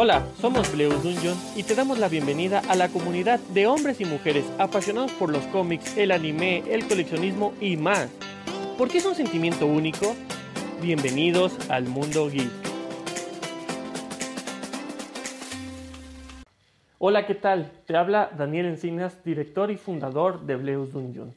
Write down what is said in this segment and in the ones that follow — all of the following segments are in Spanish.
Hola, somos Bleus Dungeon y te damos la bienvenida a la comunidad de hombres y mujeres apasionados por los cómics, el anime, el coleccionismo y más. ¿Por qué es un sentimiento único? Bienvenidos al mundo geek. Hola, ¿qué tal? Te habla Daniel Encinas, director y fundador de Bleus Dungeon.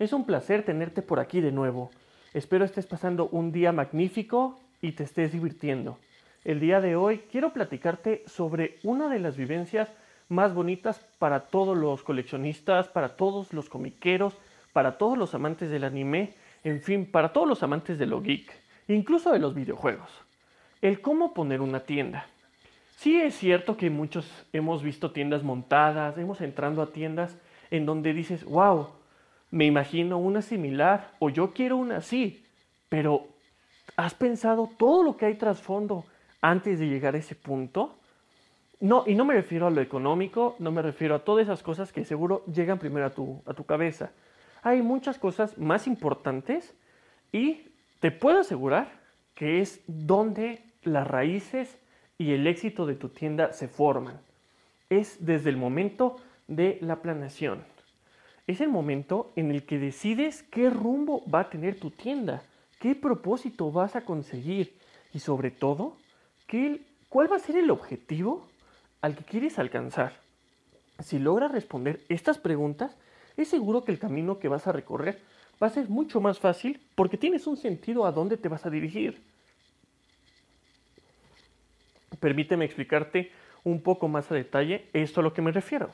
Es un placer tenerte por aquí de nuevo. Espero estés pasando un día magnífico y te estés divirtiendo. El día de hoy quiero platicarte sobre una de las vivencias más bonitas para todos los coleccionistas, para todos los comiqueros, para todos los amantes del anime, en fin, para todos los amantes de lo geek, incluso de los videojuegos. El cómo poner una tienda. Sí es cierto que muchos hemos visto tiendas montadas, hemos entrado a tiendas en donde dices, wow, me imagino una similar o yo quiero una así, pero ¿has pensado todo lo que hay trasfondo antes de llegar a ese punto? No, y no me refiero a lo económico, no me refiero a todas esas cosas que seguro llegan primero a tu, a tu cabeza. Hay muchas cosas más importantes y te puedo asegurar que es donde las raíces y el éxito de tu tienda se forman. Es desde el momento de la planeación. Es el momento en el que decides qué rumbo va a tener tu tienda, qué propósito vas a conseguir y sobre todo ¿cuál va a ser el objetivo al que quieres alcanzar? Si logras responder estas preguntas, es seguro que el camino que vas a recorrer va a ser mucho más fácil porque tienes un sentido a dónde te vas a dirigir. Permíteme explicarte un poco más a detalle esto a lo que me refiero.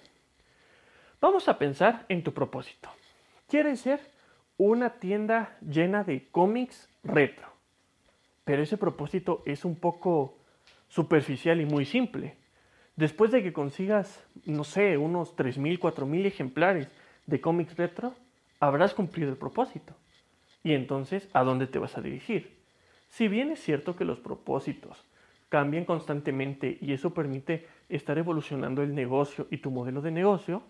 Vamos a pensar en tu propósito. Quieres ser una tienda llena de cómics retro. Pero ese propósito es un poco superficial y muy simple. Después de que consigas, no sé, unos 3.000, 4.000 ejemplares de cómics retro, habrás cumplido el propósito. Y entonces, ¿a dónde te vas a dirigir? Si bien es cierto que los propósitos cambian constantemente y eso permite estar evolucionando el negocio y tu modelo de negocio,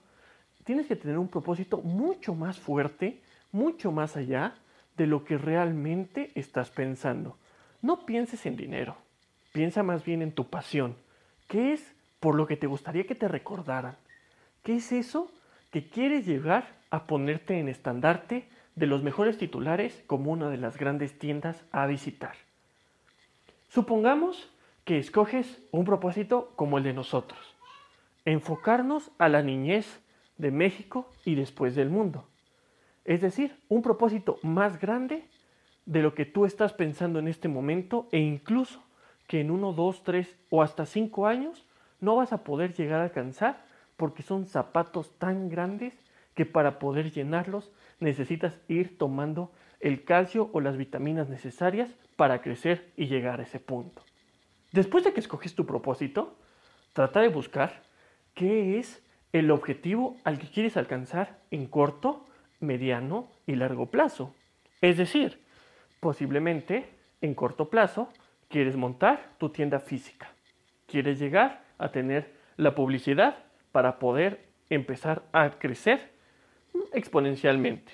tienes que tener un propósito mucho más fuerte, mucho más allá de lo que realmente estás pensando. No pienses en dinero, Piensa más bien en tu pasión. ¿Qué es por lo que te gustaría que te recordaran? ¿Qué es eso que quieres llegar a ponerte en estandarte de los mejores titulares como una de las grandes tiendas a visitar? Supongamos que escoges un propósito como el de nosotros, enfocarnos a la niñez de México y después del mundo. Es decir, un propósito más grande de lo que tú estás pensando en este momento e incluso que en uno, dos, tres o hasta cinco años no vas a poder llegar a alcanzar porque son zapatos tan grandes que para poder llenarlos necesitas ir tomando el calcio o las vitaminas necesarias para crecer y llegar a ese punto. Después de que escoges tu propósito, trata de buscar qué es el objetivo al que quieres alcanzar en corto, mediano y largo plazo. Es decir, posiblemente en corto plazo Quieres montar tu tienda física. Quieres llegar a tener la publicidad para poder empezar a crecer exponencialmente.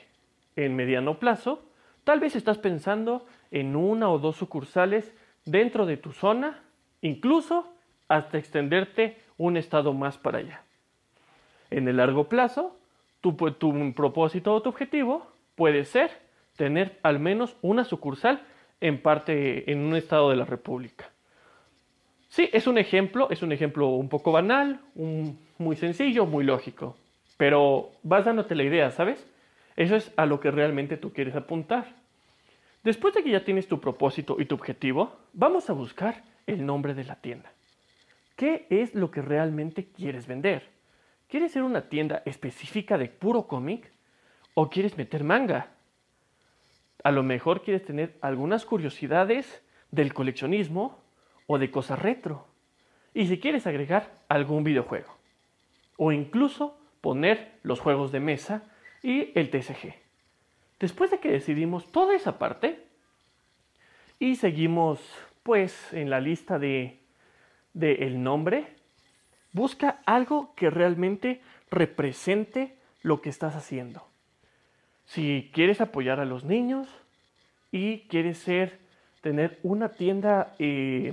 En mediano plazo, tal vez estás pensando en una o dos sucursales dentro de tu zona, incluso hasta extenderte un estado más para allá. En el largo plazo, tu, propósito o tu objetivo puede ser tener al menos una sucursal en parte en un estado de la República. Sí, es un ejemplo, es un ejemplo un poco banal, muy sencillo, muy lógico, pero vas dándote la idea, ¿sabes? Eso es a lo que realmente tú quieres apuntar. Después de que ya tienes tu propósito y tu objetivo, vamos a buscar el nombre de la tienda. ¿Qué es lo que realmente quieres vender? ¿Quieres ser una tienda específica de puro cómic? ¿O quieres meter manga? A lo mejor quieres tener algunas curiosidades del coleccionismo o de cosas retro. Y si quieres agregar algún videojuego. O incluso poner los juegos de mesa y el TCG. Después de que decidimos toda esa parte y seguimos pues en la lista de, de el nombre, busca algo que realmente represente lo que estás haciendo. Si quieres apoyar a los niños y quieres ser, tener una tienda eh,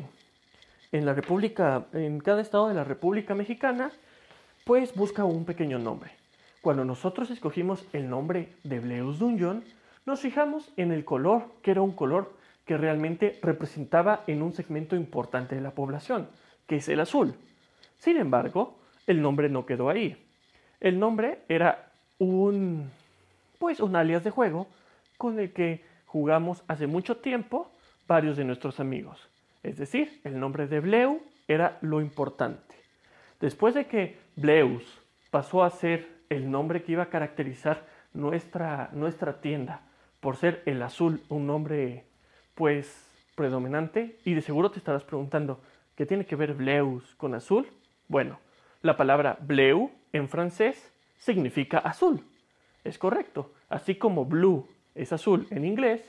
en la República, en cada estado de la República Mexicana, pues busca un pequeño nombre. Cuando nosotros escogimos el nombre de Bleus Dungeon, nos fijamos en el color, que era un color que realmente representaba en un segmento importante de la población, que es el azul. Sin embargo, el nombre no quedó ahí. El nombre era un pues un alias de juego con el que jugamos hace mucho tiempo varios de nuestros amigos. Es decir, el nombre de Bleu era lo importante. Después de que Bleus pasó a ser el nombre que iba a caracterizar nuestra, nuestra tienda por ser el azul un nombre pues predominante y de seguro te estarás preguntando ¿qué tiene que ver Bleus con azul? Bueno, la palabra bleu en francés significa azul. Es correcto. Así como blue es azul en inglés,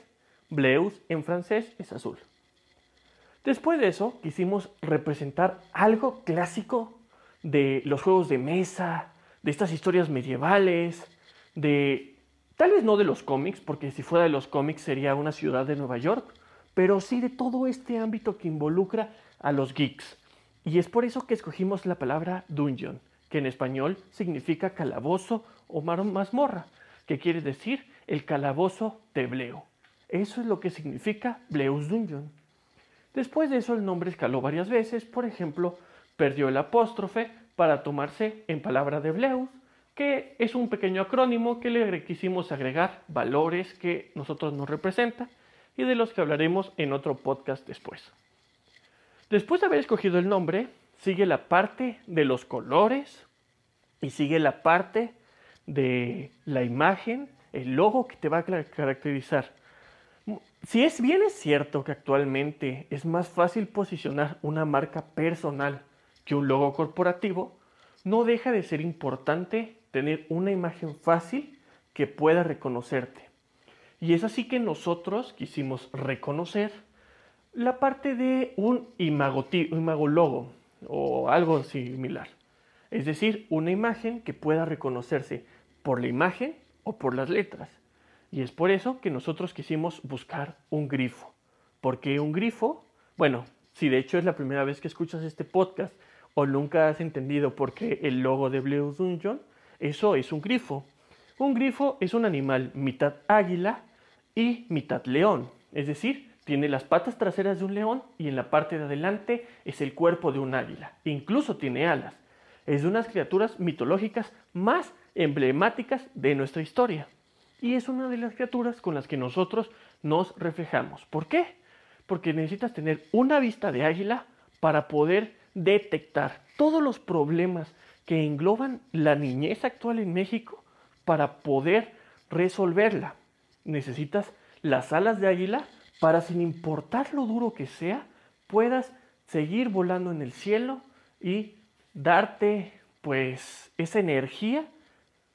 bleus en francés es azul. Después de eso, quisimos representar algo clásico de los juegos de mesa, de estas historias medievales, de tal vez no de los cómics, porque si fuera de los cómics sería una ciudad de Nueva York, pero sí de todo este ámbito que involucra a los geeks. Y es por eso que escogimos la palabra dungeon, que en español significa calabozo o mazmorra, que quiere decir el calabozo de Bleo. Eso es lo que significa Bleus Dungeon. Después de eso el nombre escaló varias veces, por ejemplo, perdió el apóstrofe para tomarse en palabra de Bleus, que es un pequeño acrónimo que le quisimos agregar valores que nosotros nos representan y de los que hablaremos en otro podcast después. Después de haber escogido el nombre, sigue la parte de los colores y sigue la parte de la imagen, el logo que te va a caracterizar. Si es bien es cierto que actualmente es más fácil posicionar una marca personal que un logo corporativo, no deja de ser importante tener una imagen fácil que pueda reconocerte. Y es así que nosotros quisimos reconocer la parte de un imagologo o algo similar. Es decir, una imagen que pueda reconocerse por la imagen o por las letras. Y es por eso que nosotros quisimos buscar un grifo. ¿Por qué un grifo? Bueno, si de hecho es la primera vez que escuchas este podcast o nunca has entendido por qué el logo de Blue Dungeon, eso es un grifo. Un grifo es un animal mitad águila y mitad león. Es decir, tiene las patas traseras de un león y en la parte de adelante es el cuerpo de un águila. Incluso tiene alas. Es de unas criaturas mitológicas más emblemáticas de nuestra historia. Y es una de las criaturas con las que nosotros nos reflejamos. ¿Por qué? Porque necesitas tener una vista de águila para poder detectar todos los problemas que engloban la niñez actual en México para poder resolverla. Necesitas las alas de águila para, sin importar lo duro que sea, puedas seguir volando en el cielo y darte pues esa energía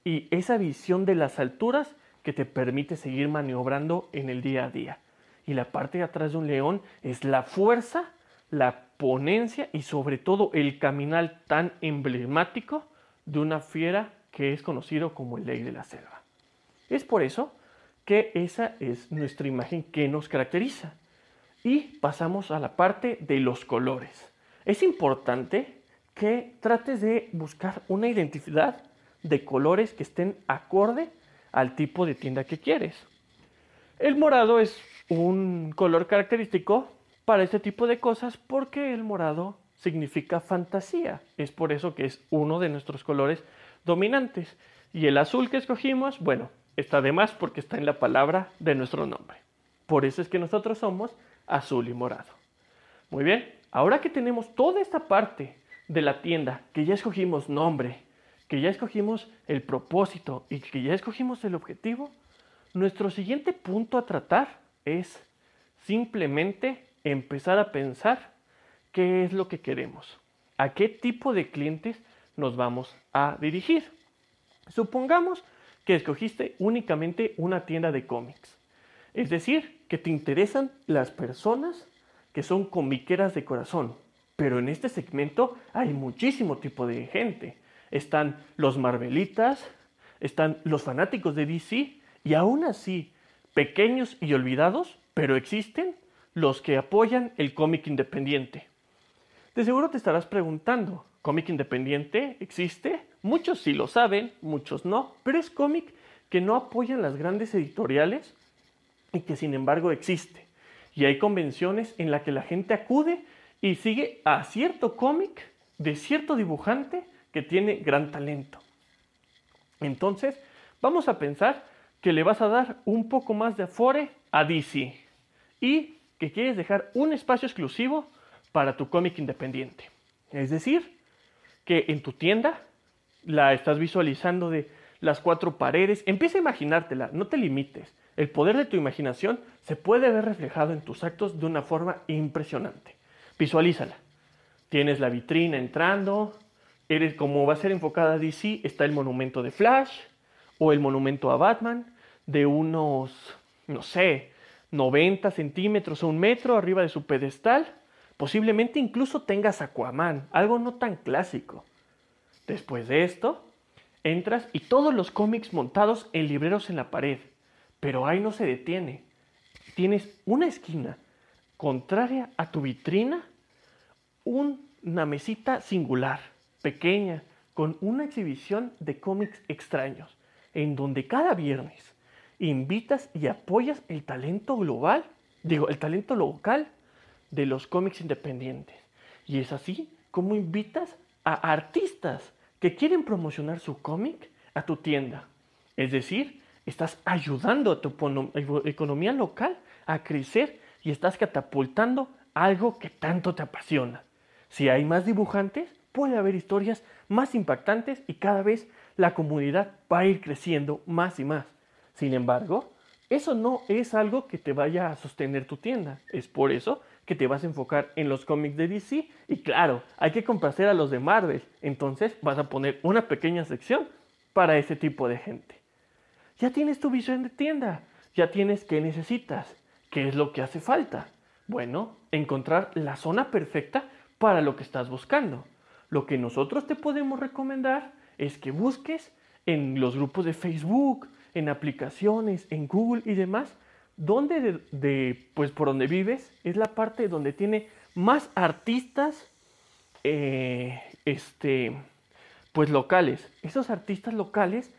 y esa visión de las alturas que te permite seguir maniobrando en el día a día. Y la parte de atrás de un león es la fuerza, la ponencia y sobre todo el caminar tan emblemático de una fiera que es conocido como el ley de la selva. Es por eso que esa es nuestra imagen que nos caracteriza. Y pasamos a la parte de los colores. Es importante que trates de buscar una identidad de colores que estén acorde al tipo de tienda que quieres. El morado es un color característico para este tipo de cosas porque el morado significa fantasía. Es por eso que es uno de nuestros colores dominantes. Y el azul que escogimos, bueno, está de más porque está en la palabra de nuestro nombre. Por eso es que nosotros somos azul y morado. Muy bien, ahora que tenemos toda esta parte de la tienda, que ya escogimos nombre, que ya escogimos el propósito y que ya escogimos el objetivo, nuestro siguiente punto a tratar es simplemente empezar a pensar qué es lo que queremos, a qué tipo de clientes nos vamos a dirigir. Supongamos que escogiste únicamente una tienda de cómics. Es decir, que te interesan las personas que son comiqueras de corazón. Pero en este segmento hay muchísimo tipo de gente. Están los Marvelitas, están los fanáticos de DC y aún así, pequeños y olvidados, pero existen los que apoyan el cómic independiente. De seguro te estarás preguntando, ¿cómic independiente existe? Muchos sí lo saben, muchos no, pero es cómic que no apoyan las grandes editoriales y que sin embargo existe. Y hay convenciones en las que la gente acude y sigue a cierto cómic de cierto dibujante que tiene gran talento. Entonces, vamos a pensar que le vas a dar un poco más de afore a DC y que quieres dejar un espacio exclusivo para tu cómic independiente. Es decir, que en tu tienda la estás visualizando de las cuatro paredes. Empieza a imaginártela, no te limites. El poder de tu imaginación se puede ver reflejado en tus actos de una forma impresionante. Visualízala. Tienes la vitrina entrando, eres como va a ser enfocada DC, está el monumento de Flash o el monumento a Batman de unos, no sé, 90 centímetros o un metro arriba de su pedestal. Posiblemente incluso tengas Aquaman, algo no tan clásico. Después de esto, entras y todos los cómics montados en libreros en la pared. Pero ahí no se detiene. Tienes una esquina contraria a tu vitrina, una mesita singular, pequeña, con una exhibición de cómics extraños, en donde cada viernes invitas y apoyas el talento global, digo, el talento local de los cómics independientes. Y es así como invitas a artistas que quieren promocionar su cómic a tu tienda. Es decir, estás ayudando a tu economía local a crecer y estás catapultando algo que tanto te apasiona. Si hay más dibujantes, puede haber historias más impactantes y cada vez la comunidad va a ir creciendo más y más. Sin embargo, eso no es algo que te vaya a sostener tu tienda. Es por eso que te vas a enfocar en los cómics de DC y claro, hay que complacer a los de Marvel. Entonces vas a poner una pequeña sección para ese tipo de gente. Ya tienes tu visión de tienda, ya tienes qué necesitas, qué es lo que hace falta. Bueno, encontrar la zona perfecta para lo que estás buscando. Lo que nosotros te podemos recomendar es que busques en los grupos de Facebook, en aplicaciones, en Google y demás, donde de, pues por donde vives es la parte donde tiene más artistas eh, este, pues locales. Esos artistas locales,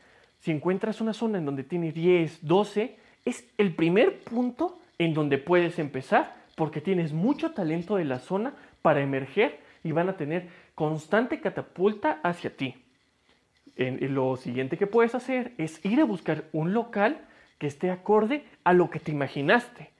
si encuentras una zona en donde tiene 10, 12, es el primer punto en donde puedes empezar porque tienes mucho talento de la zona para emerger y van a tener constante catapulta hacia ti lo siguiente que puedes hacer es ir a buscar un local que esté acorde a lo que te imaginaste.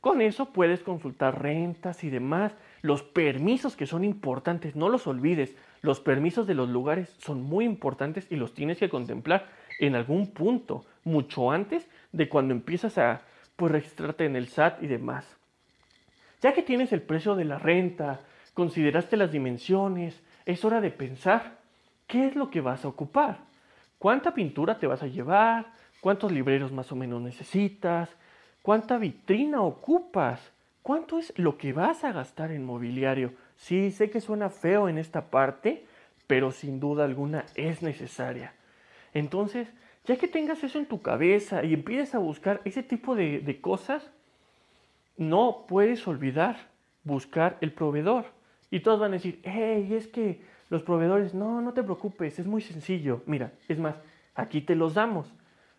Con eso puedes consultar rentas y demás, los permisos que son importantes, no los olvides. Los permisos de los lugares son muy importantes y los tienes que contemplar en algún punto, mucho antes de cuando empiezas a pues, registrarte en el SAT y demás. Ya que tienes el precio de la renta, consideraste las dimensiones, es hora de pensar ¿qué es lo que vas a ocupar? ¿Cuánta pintura te vas a llevar? ¿Cuántos libreros más o menos necesitas? ¿Cuánta vitrina ocupas? ¿Cuánto es lo que vas a gastar en mobiliario? Sí, sé que suena feo en esta parte, pero sin duda alguna es necesaria. Entonces, ya que tengas eso en tu cabeza y empieces a buscar ese tipo de, cosas, no puedes olvidar buscar el proveedor. Y todos van a decir, hey, es que los proveedores, no, no te preocupes, es muy sencillo. Mira, es más, aquí te los damos.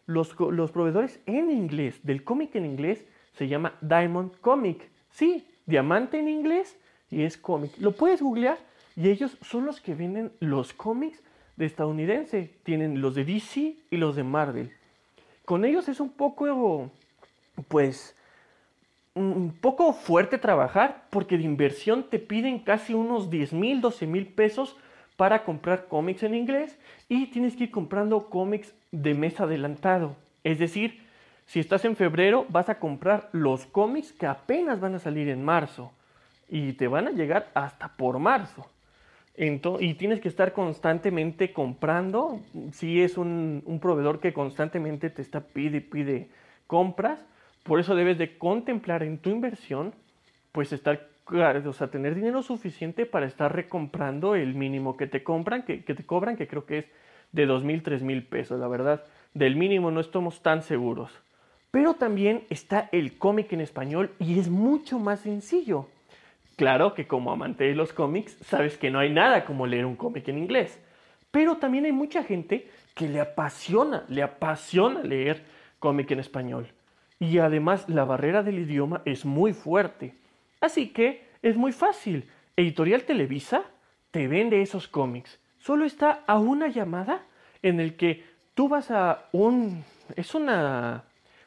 Los, los proveedores en inglés, del cómic en inglés, se llama Diamond Comic. Sí, diamante en inglés y es cómic. Lo puedes googlear y ellos son los que venden los cómics de estadounidense. Tienen los de DC y los de Marvel. Con ellos es un poco, pues, un poco fuerte trabajar porque de inversión te piden casi unos 10 mil, 12 mil pesos para comprar cómics en inglés y tienes que ir comprando cómics de mes adelantado. Es decir, si estás en febrero vas a comprar los cómics que apenas van a salir en marzo y te van a llegar hasta por marzo. Y tienes que estar constantemente comprando. Si es un, proveedor que constantemente te está pide pide compras, por eso debes de contemplar en tu inversión, pues estar, o sea, tener dinero suficiente para estar recomprando el mínimo que te compran, que, te cobran, que creo que es de dos mil, tres mil pesos, la verdad. Del mínimo no estamos tan seguros. Pero también está el cómic en español y es mucho más sencillo. Claro que como amante de los cómics, sabes que no hay nada como leer un cómic en inglés. Pero también hay mucha gente que le apasiona, le apasiona leer cómic en español. Y además la barrera del idioma es muy fuerte. Así que es muy fácil. Editorial Televisa te vende esos cómics. Solo está a una llamada en el que tú vas a un... Es una,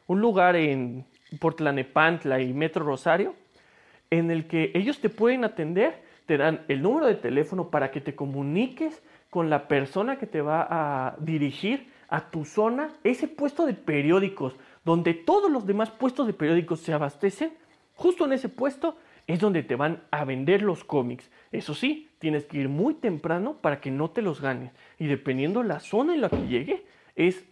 un lugar en Portlanepantla y Metro Rosario en el que ellos te pueden atender, te dan el número de teléfono para que te comuniques con la persona que te va a dirigir a tu zona, ese puesto de periódicos, donde todos los demás puestos de periódicos se abastecen, justo en ese puesto es donde te van a vender los cómics. Eso sí, tienes que ir muy temprano para que no te los ganes. Y dependiendo la zona en la que llegue, es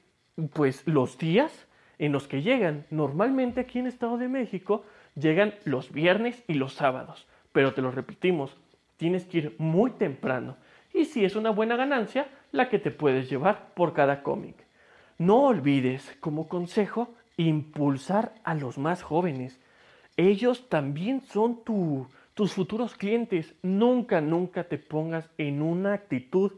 pues los días en los que llegan. Normalmente aquí en Estado de México llegan los viernes y los sábados. Pero te lo repetimos, tienes que ir muy temprano. Y si es una buena ganancia, la que te puedes llevar por cada cómic. No olvides, como consejo, impulsar a los más jóvenes. Ellos también son tus futuros clientes. Nunca, nunca te pongas en una actitud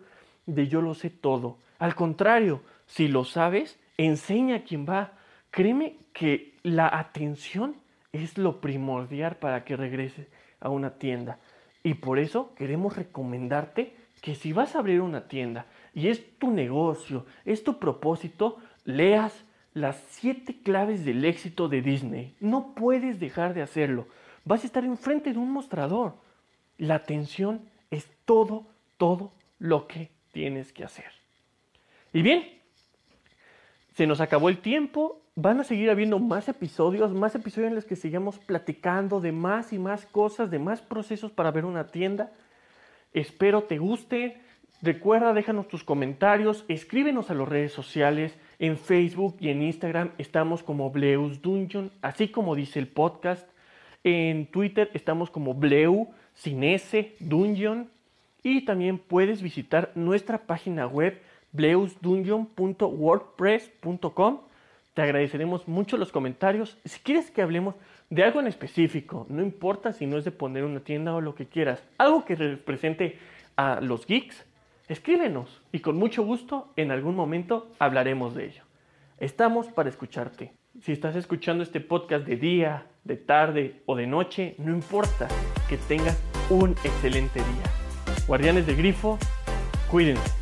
de yo lo sé todo. Al contrario, si lo sabes, enseña a quien va. Créeme que la atención es lo primordial para que regreses a una tienda. Y por eso queremos recomendarte que si vas a abrir una tienda y es tu negocio, es tu propósito, leas las siete claves del éxito de Disney. No puedes dejar de hacerlo. Vas a estar enfrente de un mostrador. La atención es todo, todo lo que tienes que hacer. Y bien, se nos acabó el tiempo van a seguir habiendo más episodios, más episodios en los que sigamos platicando de más y más cosas, de más procesos para ver una tienda. Espero te guste. Recuerda, déjanos tus comentarios, escríbenos a las redes sociales, en Facebook y en Instagram estamos como Bleus Dungeon, así como dice el podcast. En Twitter estamos como Bleu, sin S, Dungeon. Y también puedes visitar nuestra página web bleusdungeon.wordpress.com te agradeceremos mucho los comentarios. Si quieres que hablemos de algo en específico, no importa si no es de poner una tienda o lo que quieras, algo que represente a los geeks, escríbenos y con mucho gusto en algún momento hablaremos de ello. Estamos para escucharte. Si estás escuchando este podcast de día, de tarde o de noche, no importa que tengas un excelente día. Guardianes de Grifo, cuídense.